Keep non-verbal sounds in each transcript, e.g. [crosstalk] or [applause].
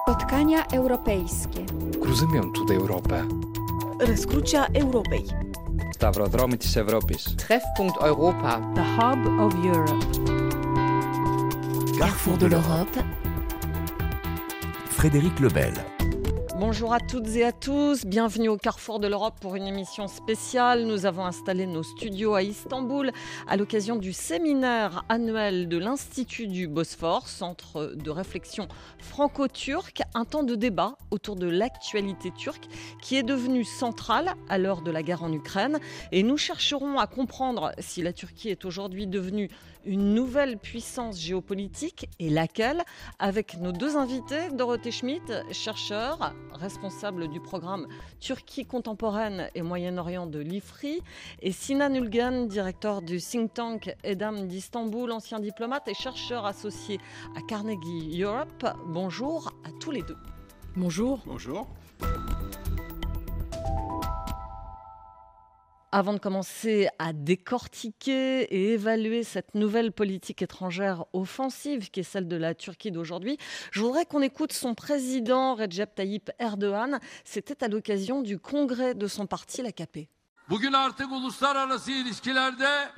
Spotkania europejskie. Cruzimiem tuda Europę. Rescrucia Europei. Stavrodromitis Europis. Treffpunkt Europa. The Hub of Europe. Carrefour de l'Europe. Frédéric Lebel. Bonjour à toutes et à tous, bienvenue au Carrefour de l'Europe pour une émission spéciale. Nous avons installé nos studios à Istanbul à l'occasion du séminaire annuel de l'Institut du Bosphore, centre de réflexion franco-turc, un temps de débat autour de l'actualité turque qui est devenue centrale à l'heure de la guerre en Ukraine. Et nous chercherons à comprendre si la Turquie est aujourd'hui devenue une nouvelle puissance géopolitique et laquelle avec nos deux invités, Dorothée Schmidt, chercheur, responsable du programme Turquie contemporaine et Moyen-Orient de l'IFRI, et Sinan Ulgan, directeur du think tank Edam d'Istanbul, ancien diplomate et chercheur associé à Carnegie Europe. Bonjour à tous les deux. Bonjour. Bonjour. Avant de commencer à décortiquer et évaluer cette nouvelle politique étrangère offensive qui est celle de la Turquie d'aujourd'hui, je voudrais qu'on écoute son président Recep Tayyip Erdogan. C'était à l'occasion du congrès de son parti, l'AKP.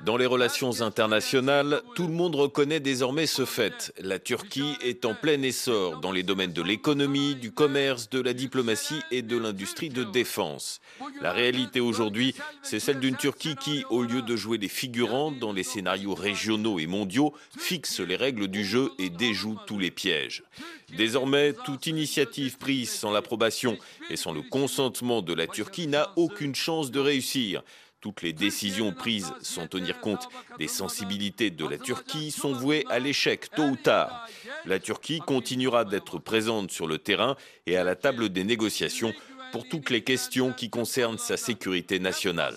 Dans les relations internationales, tout le monde reconnaît désormais ce fait. La Turquie est en plein essor dans les domaines de l'économie, du commerce, de la diplomatie et de l'industrie de défense. La réalité aujourd'hui, c'est celle d'une Turquie qui, au lieu de jouer des figurants dans les scénarios régionaux et mondiaux, fixe les règles du jeu et déjoue tous les pièges. Désormais, toute initiative prise sans l'approbation et sans le consentement de la Turquie n'a aucune chance de réussir. Toutes les décisions prises sans tenir compte des sensibilités de la Turquie sont vouées à l'échec tôt ou tard. La Turquie continuera d'être présente sur le terrain et à la table des négociations pour toutes les questions qui concernent sa sécurité nationale.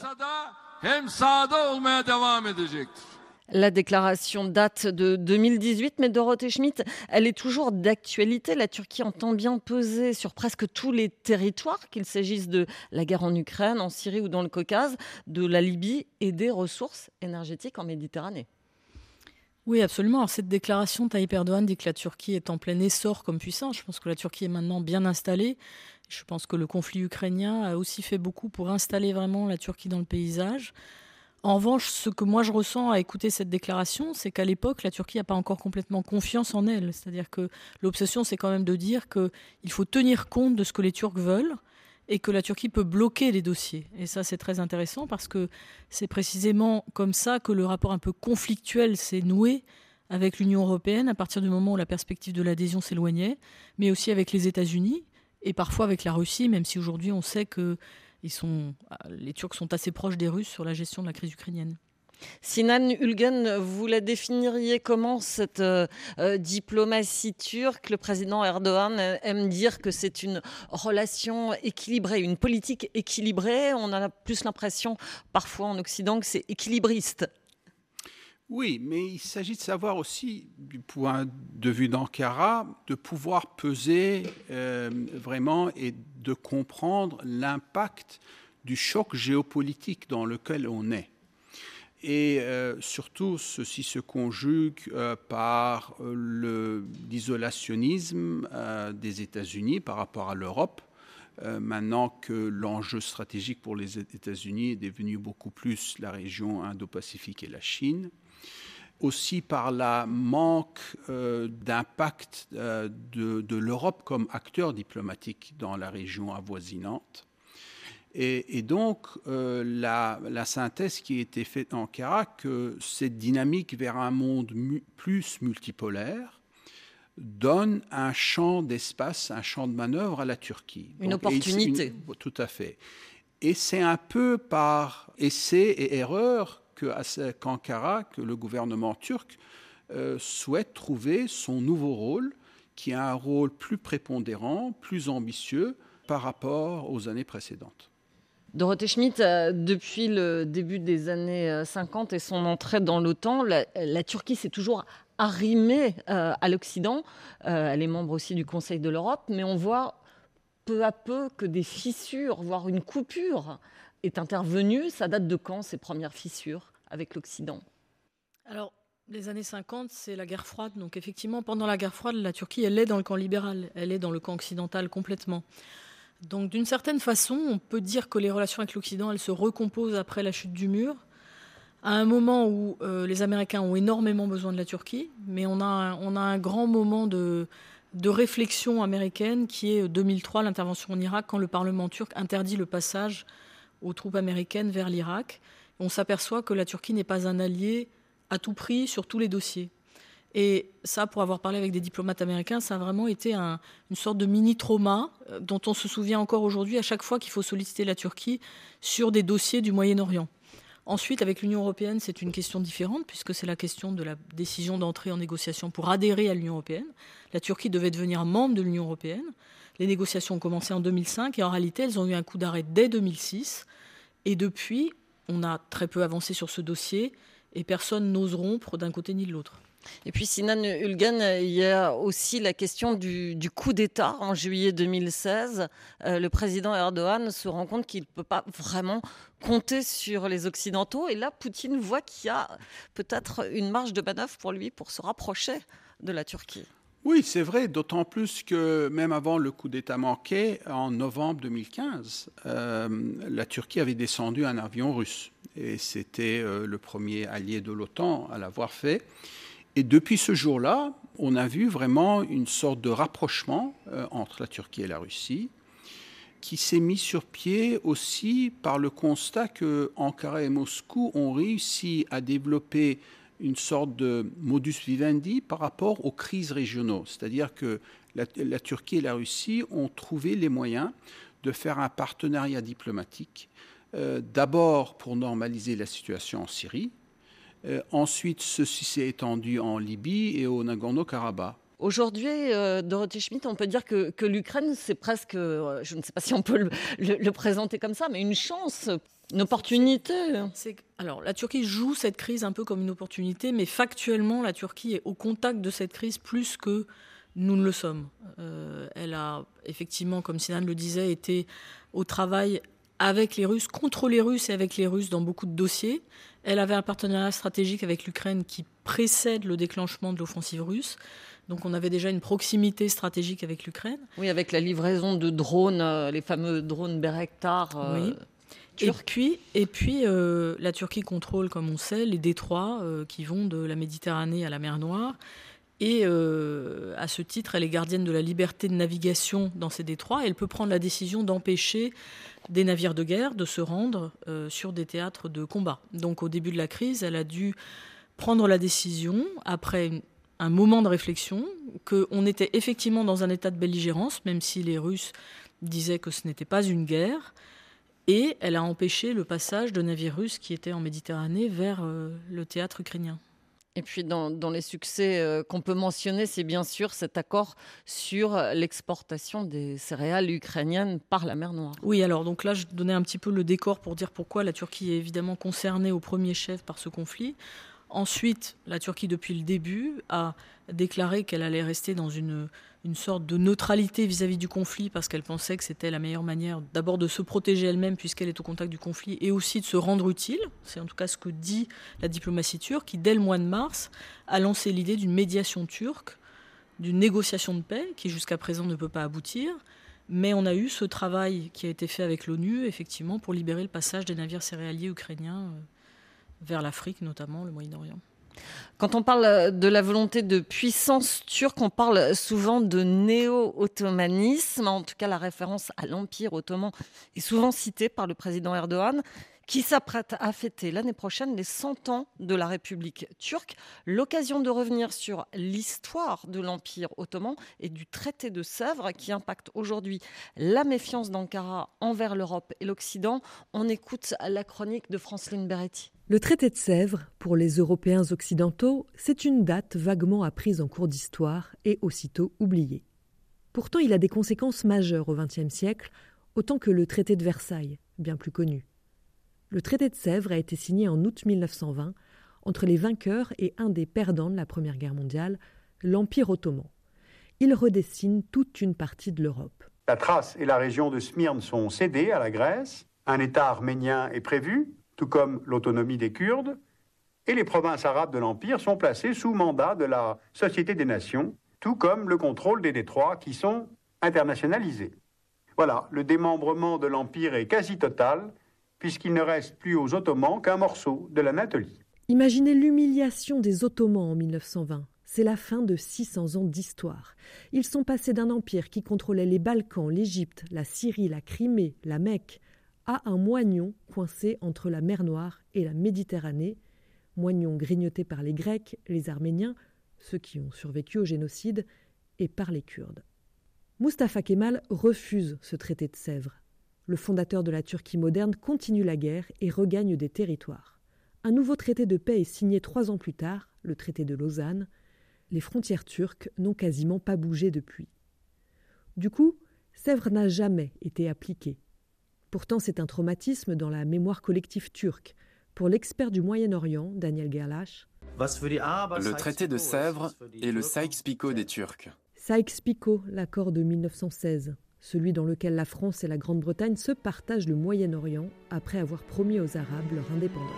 La déclaration date de 2018, mais Dorothée Schmidt, elle est toujours d'actualité. La Turquie entend bien peser sur presque tous les territoires, qu'il s'agisse de la guerre en Ukraine, en Syrie ou dans le Caucase, de la Libye et des ressources énergétiques en Méditerranée. Oui, absolument. Alors, cette déclaration, Tayyip Erdogan dit que la Turquie est en plein essor comme puissance. Je pense que la Turquie est maintenant bien installée. Je pense que le conflit ukrainien a aussi fait beaucoup pour installer vraiment la Turquie dans le paysage. En revanche, ce que moi je ressens à écouter cette déclaration, c'est qu'à l'époque, la Turquie n'a pas encore complètement confiance en elle. C'est-à-dire que l'obsession, c'est quand même de dire qu'il faut tenir compte de ce que les Turcs veulent et que la Turquie peut bloquer les dossiers. Et ça, c'est très intéressant parce que c'est précisément comme ça que le rapport un peu conflictuel s'est noué avec l'Union européenne à partir du moment où la perspective de l'adhésion s'éloignait, mais aussi avec les États-Unis et parfois avec la Russie, même si aujourd'hui on sait que sont, les Turcs sont assez proches des Russes sur la gestion de la crise ukrainienne. Sinan Ulgen, vous la définiriez comment cette euh, euh, diplomatie turque? Le président Erdogan aime dire que c'est une relation équilibrée, une politique équilibrée. On a plus l'impression parfois en Occident que c'est équilibriste. Oui, mais il s'agit de savoir aussi, du point de vue d'Ankara, de pouvoir peser euh, vraiment et de comprendre l'impact du choc géopolitique dans lequel on est. Et euh, surtout, ceci se conjugue euh, par l'isolationnisme des États-Unis par rapport à l'Europe. maintenant que l'enjeu stratégique pour les États-Unis est devenu beaucoup plus la région Indo-Pacifique et la Chine aussi par la manque euh, d'impact euh, de, l'Europe comme acteur diplomatique dans la région avoisinante. Et, donc, euh, la, synthèse qui a été faite en Ankara, que cette dynamique vers un monde plus multipolaire donne un champ d'espace, un champ de manœuvre à la Turquie. Une opportunité. tout à fait. Et c'est un peu par essai et erreur qu'Ankara, que le gouvernement turc, euh, souhaite trouver son nouveau rôle, qui a un rôle plus prépondérant, plus ambitieux par rapport aux années précédentes. Dorothée Schmidt, euh, depuis le début des années 50 euh, et son entrée dans l'OTAN, la, Turquie s'est toujours arrimée à l'Occident. elle est membre aussi du Conseil de l'Europe, mais on voit peu à peu que des fissures, voire une coupure, est intervenue. Ça date de quand ces premières fissures? Avec l'Occident Alors, Les années 50, c'est la guerre froide. Donc effectivement, pendant la guerre froide, la Turquie, elle est dans le camp libéral, elle est dans le camp occidental complètement. Donc d'une certaine façon, on peut dire que les relations avec l'Occident, elles se recomposent après la chute du mur, à un moment où euh, les Américains ont énormément besoin de la Turquie, mais on a un, on a un grand moment de, de réflexion américaine qui est 2003, l'intervention en Irak, quand le Parlement turc interdit le passage aux troupes américaines vers l'Irak. On s'aperçoit que la Turquie n'est pas un allié à tout prix sur tous les dossiers. Et ça, pour avoir parlé avec des diplomates américains, ça a vraiment été un, une sorte de mini-trauma euh, dont on se souvient encore aujourd'hui à chaque fois qu'il faut solliciter la Turquie sur des dossiers du Moyen-Orient. Ensuite, avec l'Union européenne, c'est une question différente, puisque c'est la question de la décision d'entrer en négociation pour adhérer à l'Union européenne. La Turquie devait devenir membre de l'Union européenne. Les négociations ont commencé en 2005 et en réalité, elles ont eu un coup d'arrêt dès 2006. Et depuis, on a très peu avancé sur ce dossier et personne n'ose rompre d'un côté ni de l'autre. Et puis Sinan Ulgan, il y a aussi la question du, du coup d'État en juillet 2016. Euh, le président Erdogan se rend compte qu'il ne peut pas vraiment compter sur les Occidentaux. Et là, Poutine voit qu'il y a peut-être une marge de manœuvre pour lui pour se rapprocher de la Turquie. Oui, c'est vrai, d'autant plus que même avant le coup d'État manqué, en novembre 2015, euh, la Turquie avait descendu un avion russe. Et c'était euh, le premier allié de l'OTAN à l'avoir fait. Et depuis ce jour-là, on a vu vraiment une sorte de rapprochement euh, entre la Turquie et la Russie, qui s'est mis sur pied aussi par le constat que Ankara et Moscou ont réussi à développer une sorte de modus vivendi par rapport aux crises régionaux. C'est-à-dire que la, Turquie et la Russie ont trouvé les moyens de faire un partenariat diplomatique, euh, d'abord pour normaliser la situation en Syrie, euh, ensuite ceci s'est étendu en Libye et au Nagorno-Karabakh. Aujourd'hui, euh, Dorothée Schmidt, on peut dire que, l'Ukraine, c'est presque, je ne sais pas si on peut le, le, présenter comme ça, mais une chance, une opportunité. Alors, la Turquie joue cette crise un peu comme une opportunité, mais factuellement, la Turquie est au contact de cette crise plus que nous ne le sommes. Euh, elle a effectivement, comme Sinan le disait, été au travail avec les Russes, contre les Russes et avec les Russes dans beaucoup de dossiers. Elle avait un partenariat stratégique avec l'Ukraine qui précède le déclenchement de l'offensive russe. Donc on avait déjà une proximité stratégique avec l'Ukraine. Oui, avec la livraison de drones, euh, les fameux drones Berektar. Euh, oui. Et puis, et puis euh, la Turquie contrôle, comme on sait, les détroits euh, qui vont de la Méditerranée à la mer Noire. Et euh, à ce titre, elle est gardienne de la liberté de navigation dans ces détroits. Elle peut prendre la décision d'empêcher des navires de guerre de se rendre euh, sur des théâtres de combat. Donc au début de la crise, elle a dû prendre la décision, après une, un moment de réflexion, qu'on était effectivement dans un état de belligérance, même si les Russes disaient que ce n'était pas une guerre. Et elle a empêché le passage de navires russes qui étaient en Méditerranée vers euh, le théâtre ukrainien. Et puis dans, dans les succès euh, qu'on peut mentionner, c'est bien sûr cet accord sur l'exportation des céréales ukrainiennes par la mer Noire. Oui, alors donc là, je donnais un petit peu le décor pour dire pourquoi la Turquie est évidemment concernée au premier chef par ce conflit. Ensuite, la Turquie, depuis le début, a déclaré qu'elle allait rester dans une, une sorte de neutralité vis-à-vis -vis du conflit parce qu'elle pensait que c'était la meilleure manière d'abord de se protéger elle-même puisqu'elle est au contact du conflit et aussi de se rendre utile. C'est en tout cas ce que dit la diplomatie turque qui, dès le mois de mars, a lancé l'idée d'une médiation turque, d'une négociation de paix qui jusqu'à présent ne peut pas aboutir. Mais on a eu ce travail qui a été fait avec l'ONU, effectivement, pour libérer le passage des navires céréaliers ukrainiens vers l'Afrique, notamment le Moyen-Orient. Quand on parle de la volonté de puissance turque, on parle souvent de néo-ottomanisme. En tout cas, la référence à l'Empire ottoman est souvent citée par le président Erdogan qui s'apprête à fêter l'année prochaine les 100 ans de la République turque. L'occasion de revenir sur l'histoire de l'Empire ottoman et du traité de Sèvres qui impacte aujourd'hui la méfiance d'Ankara envers l'Europe et l'Occident. On écoute la chronique de Franceline Beretti. Le traité de Sèvres, pour les Européens occidentaux, c'est une date vaguement apprise en cours d'histoire et aussitôt oubliée. Pourtant, il a des conséquences majeures au XXe siècle, autant que le traité de Versailles, bien plus connu. Le traité de Sèvres a été signé en août 1920 entre les vainqueurs et un des perdants de la Première Guerre mondiale, l'Empire ottoman. Il redessine toute une partie de l'Europe. La Thrace et la région de Smyrne sont cédées à la Grèce. Un État arménien est prévu, tout comme l'autonomie des Kurdes. Et les provinces arabes de l'Empire sont placées sous mandat de la Société des Nations, tout comme le contrôle des détroits qui sont internationalisés. Voilà, le démembrement de l'Empire est quasi total, puisqu'il ne reste plus aux Ottomans qu'un morceau de l'Anatolie. Imaginez l'humiliation des Ottomans en 1920. C'est la fin de 600 ans d'histoire. Ils sont passés d'un empire qui contrôlait les Balkans, l'Égypte, la Syrie, la Crimée, la Mecque, à un moignon coincé entre la mer Noire et la Méditerranée, moignon grignoté par les Grecs, les Arméniens, ceux qui ont survécu au génocide, et par les Kurdes. Mustafa Kemal refuse ce traité de Sèvres. Le fondateur de la Turquie moderne continue la guerre et regagne des territoires. Un nouveau traité de paix est signé trois ans plus tard, le traité de Lausanne. Les frontières turques n'ont quasiment pas bougé depuis. Du coup, Sèvres n'a jamais été appliqué. Pourtant, c'est un traumatisme dans la mémoire collective turque. Pour l'expert du Moyen-Orient, Daniel Gerlach, le traité de Sèvres est le Sykes-Picot des Turcs. Sykes-Picot, l'accord de 1916, celui dans lequel la France et la Grande-Bretagne se partagent le Moyen-Orient après avoir promis aux Arabes leur indépendance.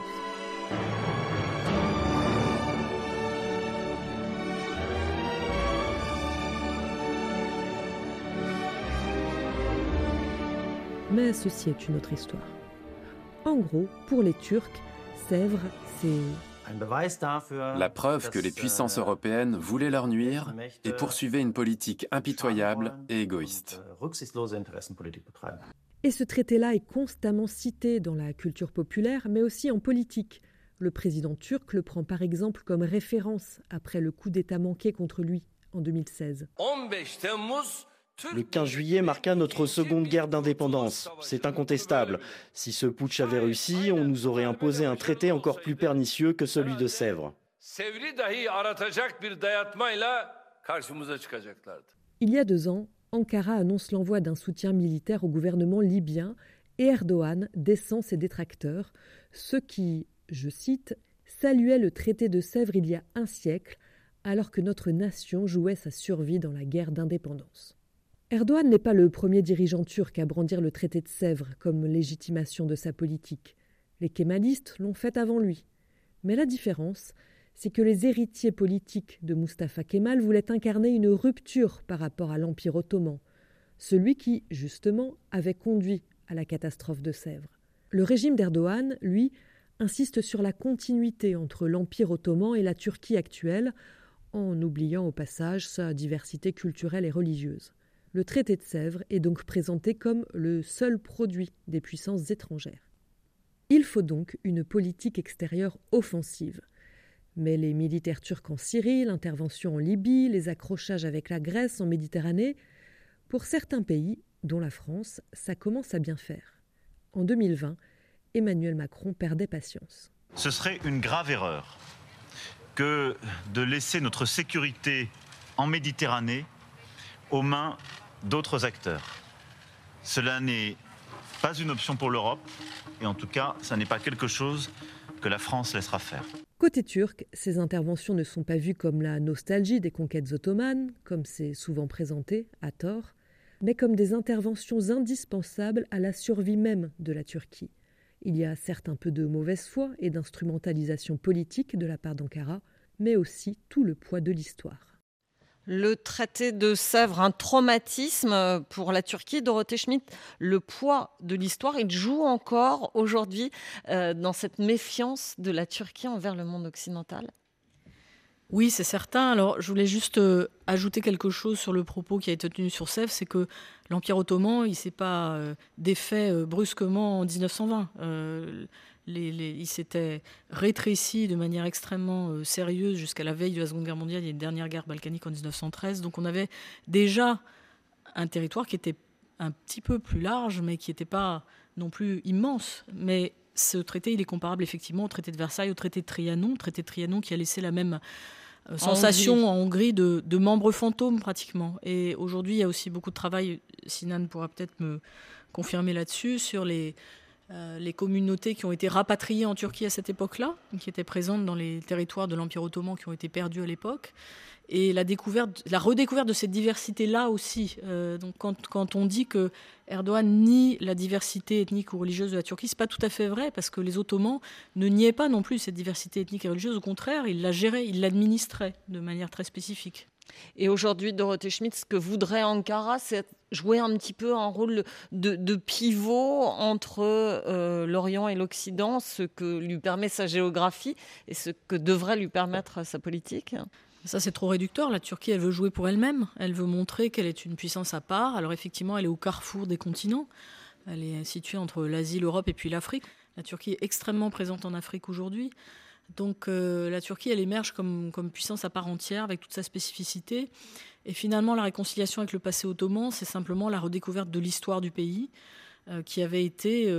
Mais ceci est une autre histoire. En gros, pour les Turcs, Sèvres, c'est la preuve que les puissances européennes voulaient leur nuire et poursuivaient une politique impitoyable et égoïste. Et ce traité-là est constamment cité dans la culture populaire, mais aussi en politique. Le président turc le prend par exemple comme référence après le coup d'État manqué contre lui en 2016. Le 15 juillet marqua notre seconde guerre d'indépendance. C'est incontestable. Si ce putsch avait réussi, on nous aurait imposé un traité encore plus pernicieux que celui de Sèvres. Il y a deux ans, Ankara annonce l'envoi d'un soutien militaire au gouvernement libyen et Erdogan descend ses détracteurs, ceux qui, je cite, saluaient le traité de Sèvres il y a un siècle, alors que notre nation jouait sa survie dans la guerre d'indépendance. Erdogan n'est pas le premier dirigeant turc à brandir le traité de Sèvres comme légitimation de sa politique. Les kémalistes l'ont fait avant lui. Mais la différence, c'est que les héritiers politiques de Mustafa Kemal voulaient incarner une rupture par rapport à l'Empire ottoman, celui qui, justement, avait conduit à la catastrophe de Sèvres. Le régime d'Erdogan, lui, insiste sur la continuité entre l'Empire ottoman et la Turquie actuelle, en oubliant au passage sa diversité culturelle et religieuse. Le traité de Sèvres est donc présenté comme le seul produit des puissances étrangères. Il faut donc une politique extérieure offensive. Mais les militaires turcs en Syrie, l'intervention en Libye, les accrochages avec la Grèce en Méditerranée, pour certains pays, dont la France, ça commence à bien faire. En 2020, Emmanuel Macron perdait patience. Ce serait une grave erreur que de laisser notre sécurité en Méditerranée aux mains d'autres acteurs. Cela n'est pas une option pour l'Europe, et en tout cas, ça n'est pas quelque chose que la France laissera faire. Côté turc, ces interventions ne sont pas vues comme la nostalgie des conquêtes ottomanes, comme c'est souvent présenté, à tort, mais comme des interventions indispensables à la survie même de la Turquie. Il y a certes un peu de mauvaise foi et d'instrumentalisation politique de la part d'Ankara, mais aussi tout le poids de l'histoire. Le traité de Sèvres, un traumatisme pour la Turquie. Dorothée Schmidt, le poids de l'histoire, il joue encore aujourd'hui euh, dans cette méfiance de la Turquie envers le monde occidental? Oui, c'est certain. Alors, je voulais juste euh, ajouter quelque chose sur le propos qui a été tenu sur Sèvres, c'est que l'Empire ottoman, il s'est pas euh, défait brusquement en 1920 il s'était rétréci de manière extrêmement euh, sérieuse jusqu'à la veille de la Seconde Guerre mondiale. A une dernière guerre balkanique en 1913. Donc on avait déjà un territoire qui était un petit peu plus large, mais qui n'était pas non plus immense. Mais ce traité, il est comparable effectivement au traité de Versailles, au traité de Trianon, traité de Trianon qui a laissé la même euh, sensation en Hongrie, de, de, membres fantômes pratiquement. Et aujourd'hui, il y a aussi beaucoup de travail, Sinan pourra peut-être me confirmer là-dessus, sur les, les communautés qui ont été rapatriées en Turquie à cette époque-là, qui étaient présentes dans les territoires de l'Empire ottoman qui ont été perdus à l'époque et la découverte, la redécouverte de cette diversité-là aussi. Euh, donc quand, quand, on dit que Erdogan nie la diversité ethnique ou religieuse de la Turquie, c'est pas tout à fait vrai parce que les Ottomans ne niaient pas non plus cette diversité ethnique et religieuse. Au contraire, ils la géraient, ils l'administraient de manière très spécifique. Et aujourd'hui, Dorothée Schmidt, ce que voudrait Ankara, c'est jouer un petit peu un rôle de, pivot entre euh, l'Orient et l'Occident, ce que lui permet sa géographie et ce que devrait lui permettre sa politique. Ça, c'est trop réducteur. La Turquie, elle veut jouer pour elle-même. Elle veut montrer qu'elle est une puissance à part. Alors, effectivement, elle est au carrefour des continents. Elle est située entre l'Asie, l'Europe et puis l'Afrique. La Turquie est extrêmement présente en Afrique aujourd'hui. Donc, euh, la Turquie, elle émerge comme, puissance à part entière, avec toute sa spécificité. Et finalement, la réconciliation avec le passé ottoman, c'est simplement la redécouverte de l'histoire du pays, euh, qui avait été.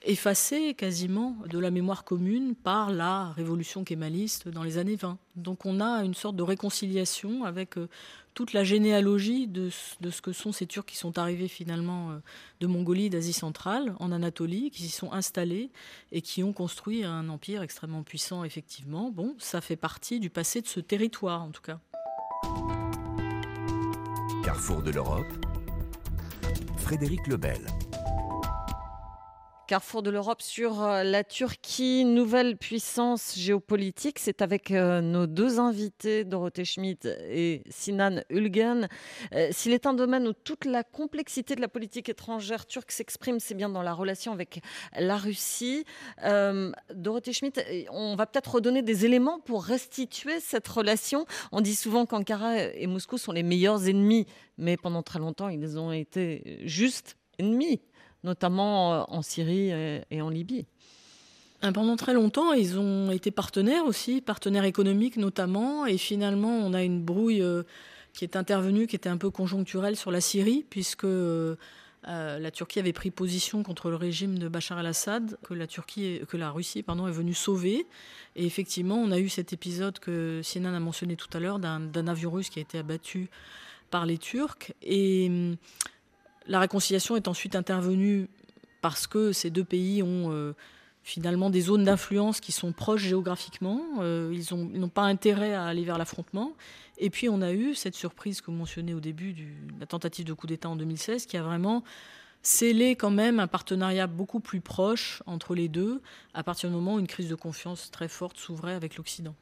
Euh, effacé quasiment de la mémoire commune par la révolution kémaliste dans les années 20. Donc on a une sorte de réconciliation avec euh, toute la généalogie de, ce que sont ces Turcs qui sont arrivés finalement euh, de Mongolie, d'Asie centrale, en Anatolie, qui s'y sont installés et qui ont construit un empire extrêmement puissant, effectivement. Bon, ça fait partie du passé de ce territoire, en tout cas. Carrefour de l'Europe, Frédéric Lebel. Carrefour de l'Europe sur euh, la Turquie, nouvelle puissance géopolitique. C'est avec euh, nos deux invités, Dorothée Schmidt et Sinan Ulgen. Euh, s'il est un domaine où toute la complexité de la politique étrangère turque s'exprime, c'est bien dans la relation avec la Russie. Dorothée Schmidt, on va peut-être redonner des éléments pour restituer cette relation. On dit souvent qu'Ankara et Moscou sont les meilleurs ennemis, mais pendant très longtemps, ils ont été juste ennemis notamment euh, en Syrie et en Libye. Euh, pendant très longtemps, ils ont été partenaires aussi, partenaires économiques notamment, et finalement, on a une brouille euh, qui est intervenue, qui était un peu conjoncturelle sur la Syrie, puisque la Turquie avait pris position contre le régime de Bachar el-Assad, que la Turquie, que la Russie, pardon, est venue sauver. Et effectivement, on a eu cet épisode que Sinan a mentionné tout à l'heure d'un avion russe qui a été abattu par les Turcs. Et la réconciliation est ensuite intervenue parce que ces deux pays ont euh, finalement des zones d'influence qui sont proches géographiquement. Euh, ils n'ont pas intérêt à aller vers l'affrontement. Et puis on a eu cette surprise que vous mentionnez au début de la tentative de coup d'État en 2016 qui a vraiment scellé quand même un partenariat beaucoup plus proche entre les deux à partir du moment où une crise de confiance très forte s'ouvrait avec l'Occident.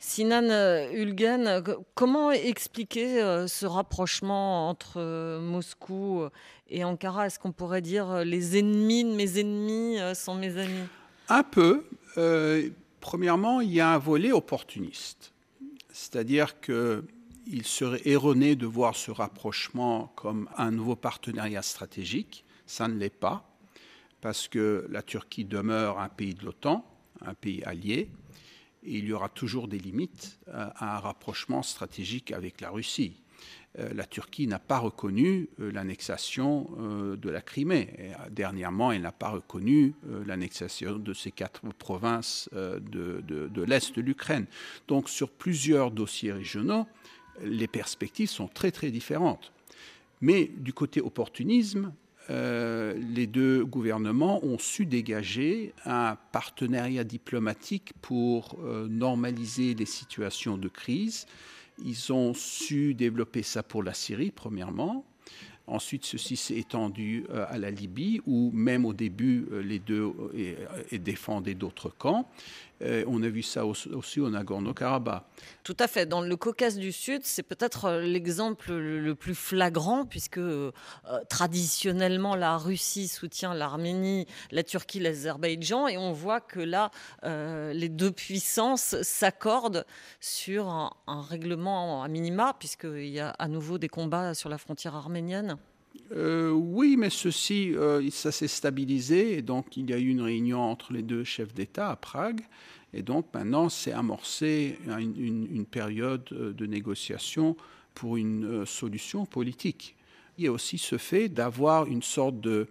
Sinan euh, Ulgen, euh, comment expliquer euh, ce rapprochement entre Moscou et Ankara? Est-ce qu'on pourrait dire les ennemis de mes ennemis sont mes amis? Un peu. premièrement, il y a un volet opportuniste. C'est-à-dire qu'il serait erroné de voir ce rapprochement comme un nouveau partenariat stratégique. Ça ne l'est pas, parce que la Turquie demeure un pays de l'OTAN, un pays allié il y aura toujours des limites à un rapprochement stratégique avec la Russie. Euh, la Turquie n'a pas reconnu euh, l'annexation euh, de la Crimée. dernièrement, elle n'a pas reconnu l'annexation de ces quatre provinces de l'Est de l'Ukraine. Donc sur plusieurs dossiers régionaux, les perspectives sont très très différentes. Mais du côté opportunisme, euh, les deux gouvernements ont su dégager un partenariat diplomatique pour euh, normaliser les situations de crise. Ils ont su développer ça pour la Syrie, premièrement. Ensuite, ceci s'est étendu euh, à la Libye, où même au début, les deux défendaient d'autres camps. Euh, on a vu ça aussi au Nagorno-Karabakh. Tout à fait. Dans le Caucase du Sud, c'est peut-être euh, l'exemple le plus flagrant, puisque euh, traditionnellement, la Russie soutient l'Arménie, la Turquie, l'Azerbaïdjan, et on voit que là, les deux puissances s'accordent sur un, un, règlement à minima, puisqu'il y a à nouveau des combats sur la frontière arménienne. Oui, mais ceci, ça s'est stabilisé, et donc il y a eu une réunion entre les deux chefs d'État à Prague. Et donc maintenant, c'est amorcé une, période euh, de négociation pour une euh, solution politique. Il y a aussi ce fait d'avoir une sorte de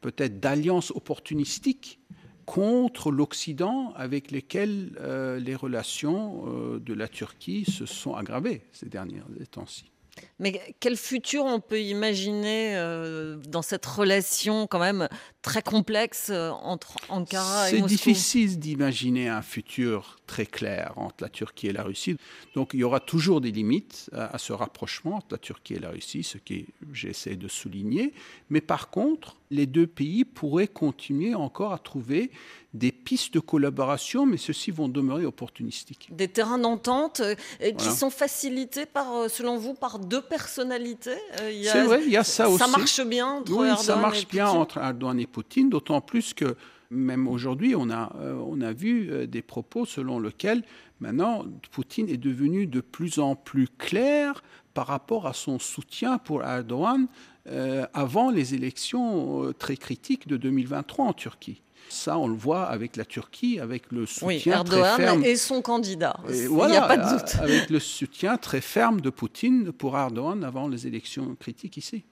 peut-être d'alliance opportunistique contre l'Occident avec lesquels euh, les relations de la Turquie se sont aggravées ces derniers temps-ci. Mais quel futur on peut imaginer euh, dans cette relation quand même très complexe euh, entre Ankara et Moscou? C'est difficile d'imaginer un futur très clair entre la Turquie et la Russie. Donc il y aura toujours des limites à, ce rapprochement entre la Turquie et la Russie, ce que j'essaie de souligner. Mais par contre, les deux pays pourraient continuer encore à trouver des pistes de collaboration, mais ceux-ci vont demeurer opportunistiques. Des terrains d'entente euh, qui sont facilités, par, selon vous, par deux personnalités C'est vrai, il y a ça, aussi. Ça marche bien entre oui, Erdogan ça marche bien Poutine. entre Erdogan et Poutine, d'autant plus que même aujourd'hui, on a, euh, on a vu euh, des propos selon lesquels maintenant Poutine est devenu de plus en plus clair par rapport à son soutien pour Erdogan euh, avant les élections très critiques de 2023 en Turquie. Ça, on le voit avec la Turquie, avec le soutien oui, Erdogan très ferme. et son candidat. Il n'y a pas de doute. Avec le soutien très ferme de Poutine pour Erdogan avant les élections critiques ici.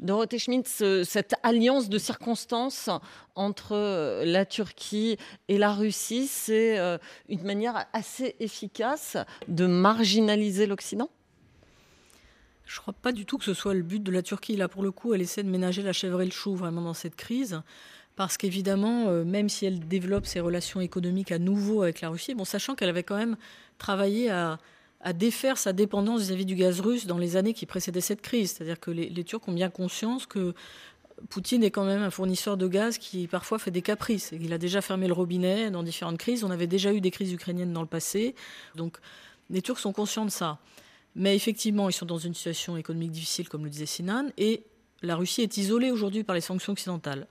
Dorothée Schmidt, cette alliance de circonstances entre euh, la Turquie et la Russie, c'est euh, une manière assez efficace de marginaliser l'Occident? Je ne crois pas du tout que ce soit le but de la Turquie. Là, pour le coup, elle essaie de ménager la chèvre et le chou vraiment dans cette crise. Parce qu'évidemment, euh, même si elle développe ses relations économiques à nouveau avec la Russie, bon, sachant qu'elle avait quand même travaillé à, à défaire sa dépendance vis-à-vis du gaz russe dans les années qui précédaient cette crise. C'est-à-dire que les, Turcs ont bien conscience que Poutine est quand même un fournisseur de gaz qui parfois fait des caprices. Il a déjà fermé le robinet dans différentes crises. On avait déjà eu des crises ukrainiennes dans le passé. Donc les Turcs sont conscients de ça. Mais effectivement, ils sont dans une situation économique difficile, comme le disait Sinan, et la Russie est isolée aujourd'hui par les sanctions occidentales.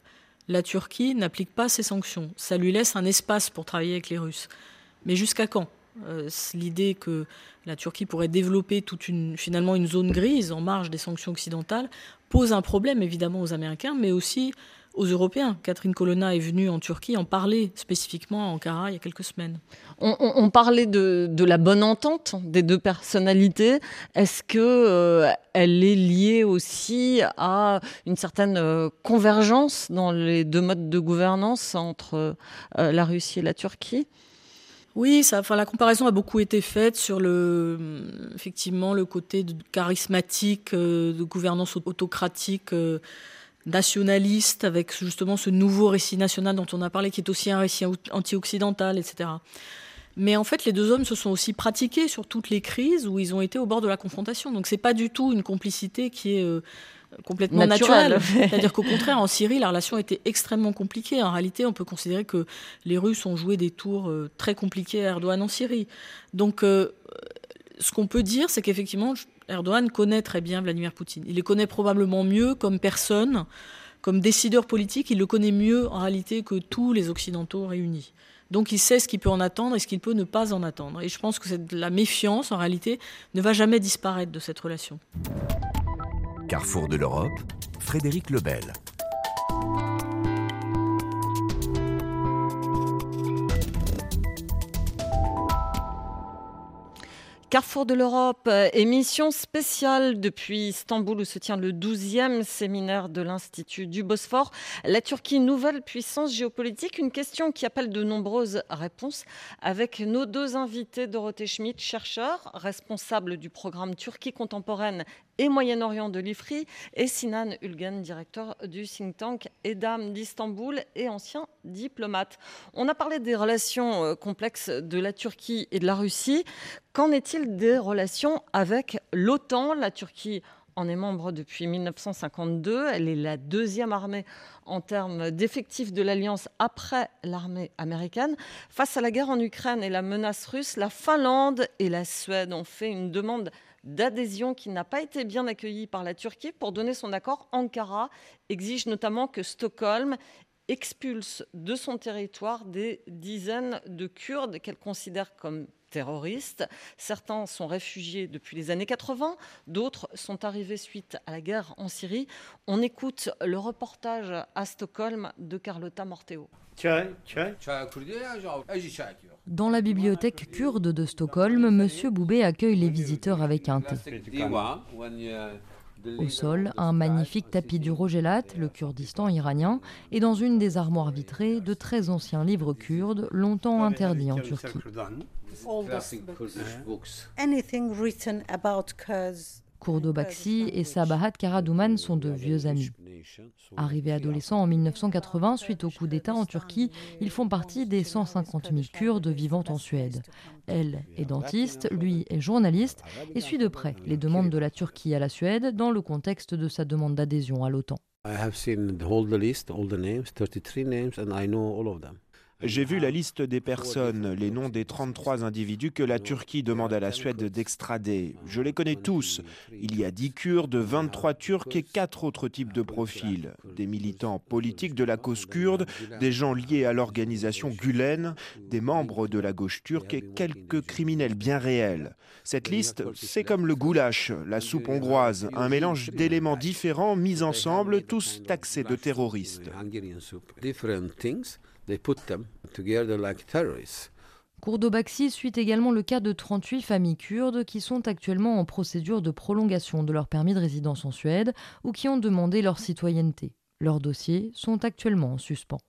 La Turquie n'applique pas ces sanctions. Ça lui laisse un espace pour travailler avec les Russes. Mais jusqu'à quand? Euh, L'idée que la Turquie pourrait développer une, finalement une zone grise en marge des sanctions occidentales pose un problème évidemment aux Américains, mais aussi aux Européens. Catherine Colonna est venue en Turquie en parler spécifiquement à Ankara il y a quelques semaines. On, parlait de, la bonne entente des deux personnalités. Est-ce que euh, elle est liée aussi à une certaine euh, convergence dans les deux modes de gouvernance entre la Russie et la Turquie? Oui, enfin, la comparaison a beaucoup été faite sur le, effectivement, le côté charismatique, euh, de gouvernance autocratique, euh, nationaliste, avec justement ce nouveau récit national dont on a parlé, qui est aussi un récit anti-occidental, etc. Mais en fait, les deux hommes se sont aussi pratiqués sur toutes les crises où ils ont été au bord de la confrontation. Donc, c'est pas du tout une complicité qui est euh, complètement naturel. [laughs] C'est-à-dire qu'au contraire, en Syrie, la relation était extrêmement compliquée. En réalité, on peut considérer que les Russes ont joué des tours euh, très compliqués à Erdogan en Syrie. Donc, euh, ce qu'on peut dire, c'est qu'effectivement, Erdogan connaît très bien Vladimir Poutine. Il le connaît probablement mieux comme personne, comme décideur politique. Il le connaît mieux en réalité que tous les Occidentaux réunis. Donc il sait ce qu'il peut en attendre et ce qu'il peut ne pas en attendre. Et je pense que la méfiance, en réalité, ne va jamais disparaître de cette relation. Carrefour de l'Europe, Frédéric Lebel. Carrefour de l'Europe, émission spéciale depuis Istanbul où se tient le 12e séminaire de l'Institut du Bosphore. La Turquie, nouvelle puissance géopolitique, une question qui appelle de nombreuses réponses avec nos deux invités, Dorothée Schmidt, chercheur, responsable du programme Turquie contemporaine et Moyen-Orient de l'IFRI, et Sinan Ulgen, directeur du think tank EDAM d'Istanbul et ancien diplomate. On a parlé des relations euh, complexes de la Turquie et de la Russie. Qu'en est-il des relations avec l'OTAN? La Turquie en est membre depuis 1952. Elle est la deuxième armée en termes d'effectifs de l'Alliance après l'armée américaine. Face à la guerre en Ukraine et la menace russe, la Finlande et la Suède ont fait une demande d'adhésion qui n'a pas été bien accueillie par la Turquie. Pour donner son accord, Ankara exige notamment que Stockholm expulse de son territoire des dizaines de Kurdes qu'elle considère comme terroristes. Certains sont réfugiés depuis les années 80, d'autres sont arrivés suite à la guerre en Syrie. On écoute le reportage à Stockholm de Carlotta Morteo. Dans la bibliothèque kurde de Stockholm, M. Boubé accueille les visiteurs avec un thé. Au sol, un magnifique tapis du Rogelat, le Kurdistan iranien, et dans une des armoires vitrées, de très anciens livres kurdes, longtemps interdits en Turquie. Kurdobaksi et Sabahat Karaduman sont de vieux amis. Arrivés adolescents en 1980, suite au coup d'État en Turquie, ils font partie des 150 000 Kurdes vivant en Suède. Elle est dentiste, lui est journaliste et suit de près les demandes de la Turquie à la Suède dans le contexte de sa demande d'adhésion à l'OTAN. J'ai vu la liste des personnes, les noms des 33 individus que la Turquie demande à la Suède d'extrader. Je les connais tous. Il y a 10 Kurdes, 23 Turcs et 4 autres types de profils. Des militants politiques de la cause kurde, des gens liés à l'organisation Gulen, des membres de la gauche turque et quelques criminels bien réels. Cette liste, c'est comme le goulash, la soupe hongroise, un mélange d'éléments différents mis ensemble, tous taxés de terroristes. Kourdobaksi suit également le cas de 38 familles kurdes qui sont actuellement en procédure de prolongation de leur permis de résidence en Suède ou qui ont demandé leur citoyenneté. Leurs dossiers sont actuellement en suspens.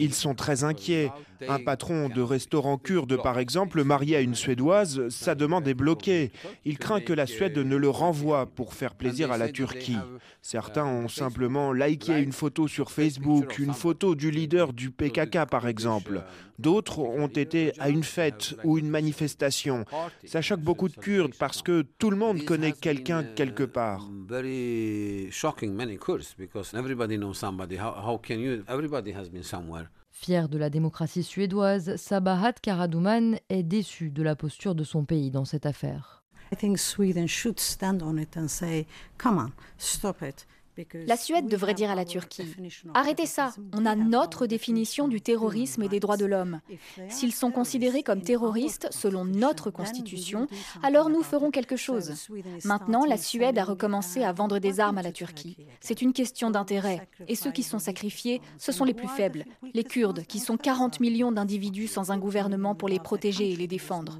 Ils sont très inquiets. Un patron de restaurant kurde, par exemple, marié à une Suédoise, sa demande est bloquée. Il craint que la Suède ne le renvoie pour faire plaisir à la Turquie. Certains ont simplement liké une photo sur Facebook, une photo du leader du PKK, par exemple. D'autres ont été à une fête ou une manifestation. Ça choque beaucoup de Kurdes parce que tout le monde connaît quelqu'un quelque part. Fier de la démocratie suédoise, Sabahat Karaduman est déçu de la posture de son pays dans cette affaire. La Suède devrait dire à la Turquie Arrêtez ça, on a notre définition du terrorisme et des droits de l'homme. S'ils sont considérés comme terroristes selon notre constitution, alors nous ferons quelque chose. Maintenant, la Suède a recommencé à vendre des armes à la Turquie. C'est une question d'intérêt. Et ceux qui sont sacrifiés, ce sont les plus faibles, les Kurdes, qui sont 40 millions d'individus sans un gouvernement pour les protéger et les défendre.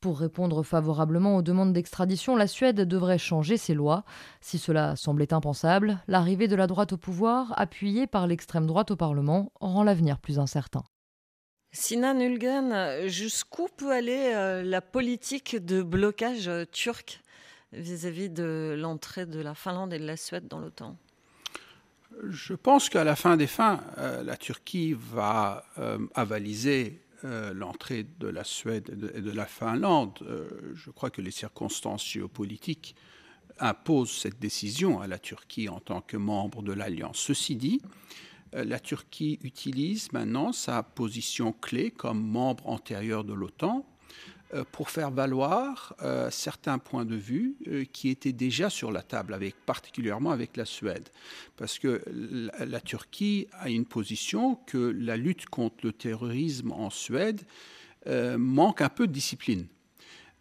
Pour répondre favorablement aux demandes d'extradition, la Suède devrait changer ses lois. Si cela semblait impensable, l'arrivée de la droite au pouvoir, appuyée par l'extrême droite au Parlement, rend l'avenir plus incertain. Sinan Nulgen, jusqu'où peut aller euh, la politique de blocage euh, turc vis-à-vis de l'entrée de la Finlande et de la Suède dans l'OTAN? Je pense qu'à la fin des fins, euh, la Turquie va avaliser euh, l'entrée de la Suède et de, la Finlande, euh, je crois que les circonstances géopolitiques imposent cette décision à la Turquie en tant que membre de l'Alliance. Ceci dit, euh, la Turquie utilise maintenant sa position clé comme membre antérieur de l'OTAN pour faire valoir euh, certains points de vue euh, qui étaient déjà sur la table, avec, particulièrement avec la Suède. Parce que la, Turquie a une position que la lutte contre le terrorisme en Suède manque un peu de discipline.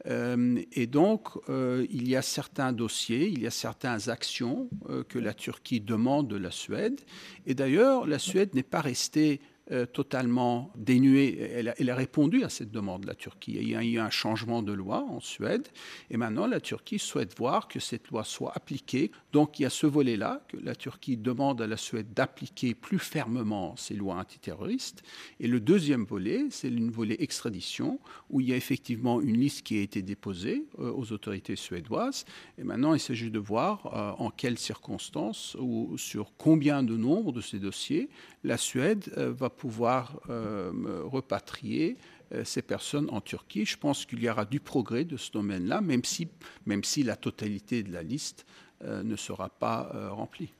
et donc, il y a certains dossiers, il y a certaines actions que la Turquie demande de la Suède. Et d'ailleurs, la Suède n'est pas restée euh, totalement dénuée. Elle a, répondu à cette demande, la Turquie. Il y a eu un changement de loi en Suède, et maintenant la Turquie souhaite voir que cette loi soit appliquée. Donc il y a ce volet-là, que la Turquie demande à la Suède d'appliquer plus fermement ces lois antiterroristes. Et le deuxième volet, c'est une volet extradition, où il y a effectivement une liste qui a été déposée euh, aux autorités suédoises. Et maintenant, il s'agit de voir euh, en quelles circonstances ou sur combien de nombre de ces dossiers la Suède va pouvoir euh, repatrier euh, ces personnes en Turquie. Je pense qu'il y aura du progrès de ce domaine-là, même si, même si la totalité de la liste euh, ne sera pas remplie.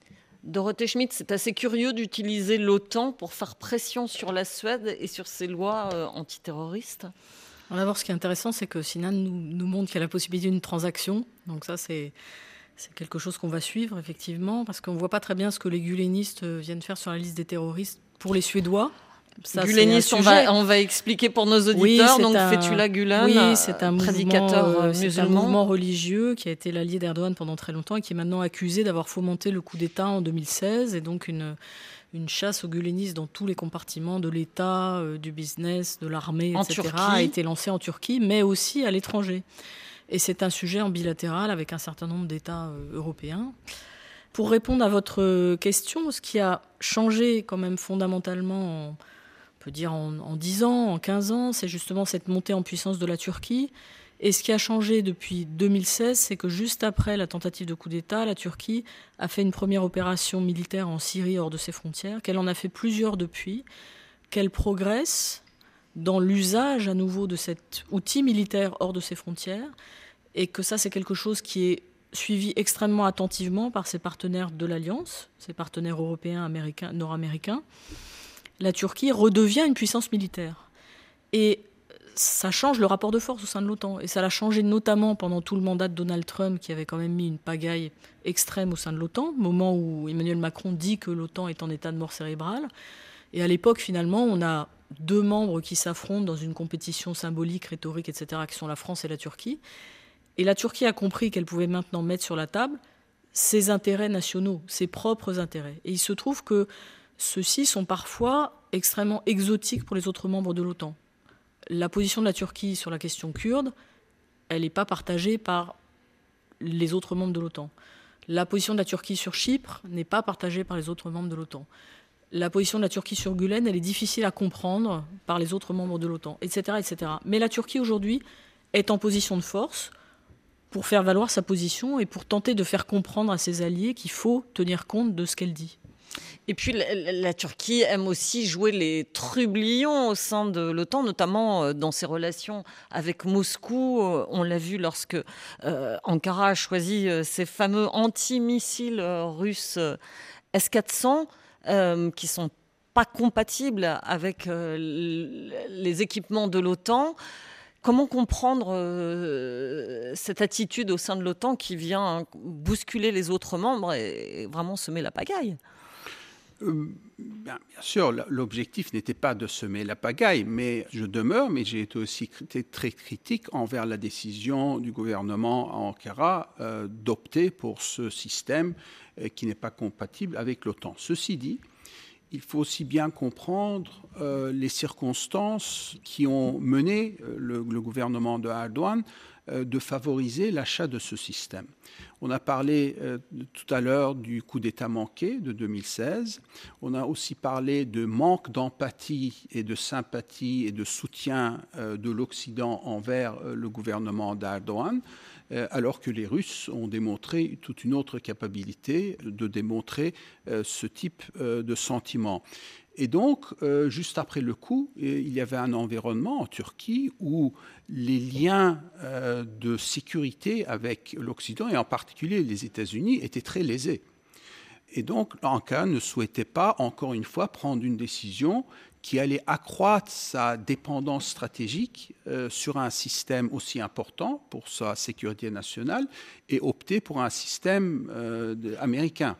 Dorothée Schmidt, c'est assez curieux d'utiliser l'OTAN pour faire pression sur la Suède et sur ses lois antiterroristes. D'abord, ce qui est intéressant, c'est que Sinan nous, nous montre qu'il y a la possibilité d'une transaction. Donc ça, c'est c'est quelque chose qu'on va suivre, effectivement, parce qu'on ne voit pas très bien ce que les gulenistes viennent faire sur la liste des terroristes pour les Suédois. Ça, on va, on va expliquer pour nos auditeurs. donc, Fethullah Gulen, oui, c'est un prédicateur mouvement, euh, un mouvement religieux qui a été l'allié d'Erdogan pendant très longtemps et qui est maintenant accusé d'avoir fomenté le coup d'État en 2016 et donc une, une chasse aux gulenistes dans tous les compartiments de l'État, euh, du business, de l'armée, etc. a été lancée en Turquie, mais aussi à l'étranger. Et c'est un sujet en bilatéral avec un certain nombre d'États euh, européens. Pour répondre à votre question, ce qui a changé quand même fondamentalement peut dire en, en 10 ans, en 15 ans, c'est justement cette montée en puissance de la Turquie. Et ce qui a changé depuis 2016, c'est que juste après la tentative de coup d'État, la Turquie a fait une première opération militaire en Syrie hors de ses frontières, qu'elle en a fait plusieurs depuis, qu'elle progresse dans l'usage à nouveau de cet outil militaire hors de ses frontières, et que ça c'est quelque chose qui est suivi extrêmement attentivement par ses partenaires de l'Alliance, ses partenaires européens, américains, nord-américains. La Turquie redevient une puissance militaire. Et ça change le rapport de force au sein de l'OTAN. Et ça l'a changé notamment pendant tout le mandat de Donald Trump, qui avait quand même mis une pagaille extrême au sein de l'OTAN, moment où Emmanuel Macron dit que l'OTAN est en état de mort cérébrale. Et à l'époque, finalement, on a deux membres qui s'affrontent dans une compétition symbolique, rhétorique, etc., qui sont la France et la Turquie. Et la Turquie a compris qu'elle pouvait maintenant mettre sur la table ses intérêts nationaux, ses propres intérêts. Et il se trouve que ceux-ci sont parfois extrêmement exotiques pour les autres membres de l'OTAN la position de la Turquie sur la question kurde, elle n'est pas partagée par les autres membres de l'OTAN. La position de la Turquie sur Chypre n'est pas partagée par les autres membres de l'OTAN. La position de la Turquie sur Gulen, elle est difficile à comprendre par les autres membres de l'OTAN, etc., etc. Mais la Turquie aujourd'hui est en position de force pour faire valoir sa position et pour tenter de faire comprendre à ses alliés qu'il faut tenir compte de ce qu'elle dit. Et puis la, Turquie aime aussi jouer les trublions au sein de l'OTAN, notamment euh, dans ses relations avec Moscou. Euh, on l'a vu lorsque euh, Ankara a choisi ces fameux antimissiles russes S-400 qui sont pas compatibles avec les équipements de l'OTAN. Comment comprendre cette attitude au sein de l'OTAN qui vient bousculer les autres membres et vraiment semer la pagaille? Euh, bien, sûr, l'objectif n'était pas de semer la pagaille, mais je demeure, mais j'ai été aussi très critique envers la décision du gouvernement à Ankara euh, d'opter pour ce système euh, qui n'est pas compatible avec l'OTAN. Ceci dit, il faut aussi bien comprendre les circonstances qui ont mené le, le gouvernement de Erdogan euh, de favoriser l'achat de ce système. On a parlé euh, tout à l'heure du coup d'État manqué de 2016. On a aussi parlé de manque d'empathie et de sympathie et de soutien euh, de l'Occident envers le gouvernement d'Erdogan alors que les Russes ont démontré toute une autre capacité de démontrer ce type de sentiment. Et donc, euh, juste après le coup, il y avait un environnement en Turquie où les liens euh, de sécurité avec l'Occident, et en particulier les États-Unis, étaient très lésés. Et donc, l'ANCA ne souhaitait pas, encore une fois, prendre une décision qui allait accroître sa dépendance stratégique euh, sur un système aussi important pour sa sécurité nationale et opter pour un système américain.